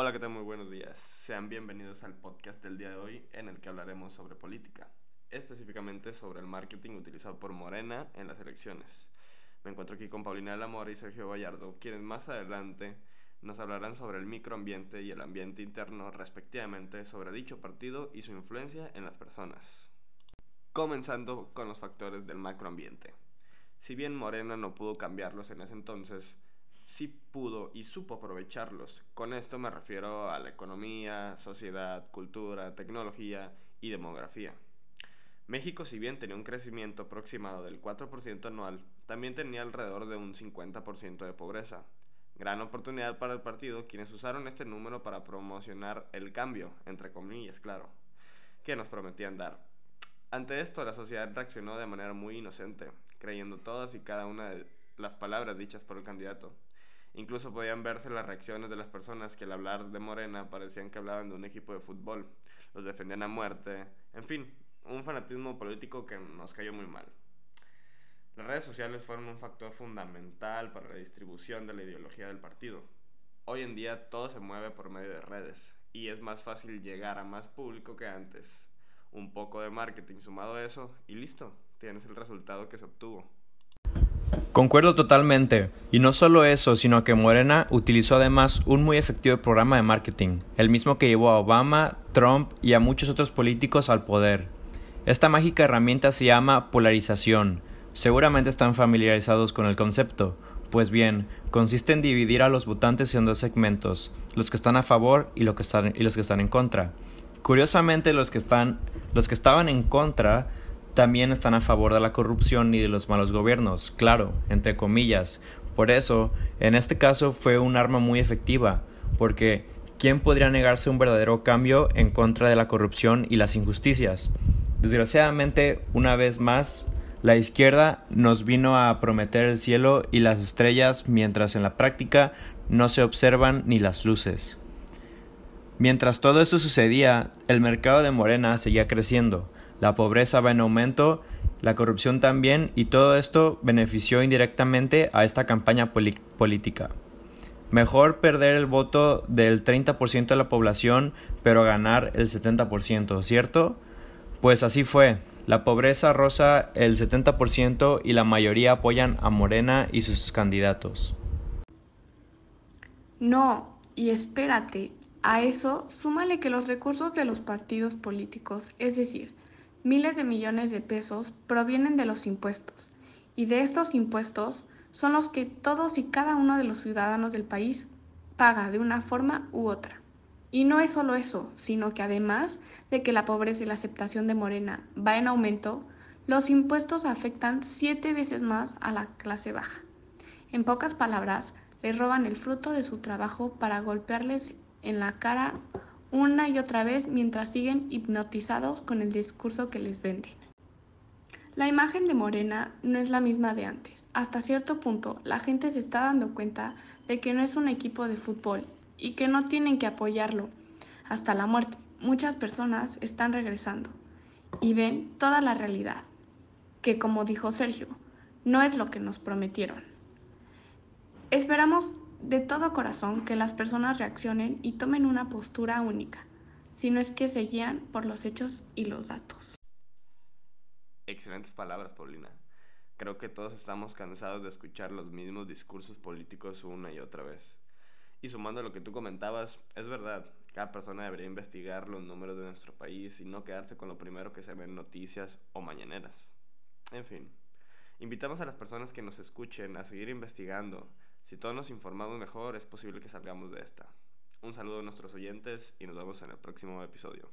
Hola, ¿qué tal? Muy buenos días. Sean bienvenidos al podcast del día de hoy en el que hablaremos sobre política, específicamente sobre el marketing utilizado por Morena en las elecciones. Me encuentro aquí con Paulina del Amor y Sergio Gallardo, quienes más adelante nos hablarán sobre el microambiente y el ambiente interno respectivamente sobre dicho partido y su influencia en las personas. Comenzando con los factores del macroambiente. Si bien Morena no pudo cambiarlos en ese entonces, sí pudo y supo aprovecharlos. Con esto me refiero a la economía, sociedad, cultura, tecnología y demografía. México, si bien tenía un crecimiento aproximado del 4% anual, también tenía alrededor de un 50% de pobreza. Gran oportunidad para el partido quienes usaron este número para promocionar el cambio, entre comillas, claro, que nos prometían dar. Ante esto, la sociedad reaccionó de manera muy inocente, creyendo todas y cada una de las palabras dichas por el candidato. Incluso podían verse las reacciones de las personas que al hablar de Morena parecían que hablaban de un equipo de fútbol, los defendían a muerte, en fin, un fanatismo político que nos cayó muy mal. Las redes sociales fueron un factor fundamental para la distribución de la ideología del partido. Hoy en día todo se mueve por medio de redes y es más fácil llegar a más público que antes. Un poco de marketing sumado a eso y listo, tienes el resultado que se obtuvo. Concuerdo totalmente. Y no solo eso, sino que Morena utilizó además un muy efectivo programa de marketing, el mismo que llevó a Obama, Trump y a muchos otros políticos al poder. Esta mágica herramienta se llama polarización. Seguramente están familiarizados con el concepto. Pues bien, consiste en dividir a los votantes en dos segmentos, los que están a favor y, los que están, en contra. Curiosamente, los que, están, los que estaban en contra también están a favor de la corrupción y de los malos gobiernos, claro, entre comillas. Por eso, en este caso fue un arma muy efectiva, porque ¿quién podría negarse un verdadero cambio en contra de la corrupción y las injusticias? Desgraciadamente, una vez más, la izquierda nos vino a prometer el cielo y las estrellas mientras en la práctica no se observan ni las luces. Mientras todo eso sucedía, el mercado de Morena seguía creciendo, la pobreza va en aumento, la corrupción también, y todo esto benefició indirectamente a esta campaña política. Mejor perder el voto del 30% de la población, pero ganar el 70%, ¿cierto? Pues así fue. La pobreza roza el 70% y la mayoría apoyan a Morena y sus candidatos. No, y espérate, a eso súmale que los recursos de los partidos políticos, es decir, miles de millones de pesos provienen de los impuestos y de estos impuestos son los que todos y cada uno de los ciudadanos del país paga de una forma u otra. Y no es solo eso, sino que además de que la pobreza y la aceptación de Morena va en aumento, los impuestos afectan siete veces más a la clase baja. En pocas palabras, les roban el fruto de su trabajo para golpearles en la cara una y otra vez mientras siguen hipnotizados con el discurso que les venden. La imagen de Morena no es la misma de antes. Hasta cierto punto, la gente se está dando cuenta de que no es un equipo de fútbol y que no tienen que apoyarlo hasta la muerte. Muchas personas están regresando y ven toda la realidad, que como dijo Sergio, no es lo que nos prometieron. Esperamos de todo corazón que las personas reaccionen y tomen una postura única, si no es que se guían por los hechos y los datos. Excelentes palabras, Paulina. Creo que todos estamos cansados de escuchar los mismos discursos políticos una y otra vez. Y sumando a lo que tú comentabas, es verdad, cada persona debería investigar los números de nuestro país y no quedarse con lo primero que se ve en noticias o mañaneras. En fin, invitamos a las personas que nos escuchen a seguir investigando, si todos nos informamos mejor, es posible que salgamos de esta. Un saludo a nuestros oyentes y nos vemos en el próximo episodio.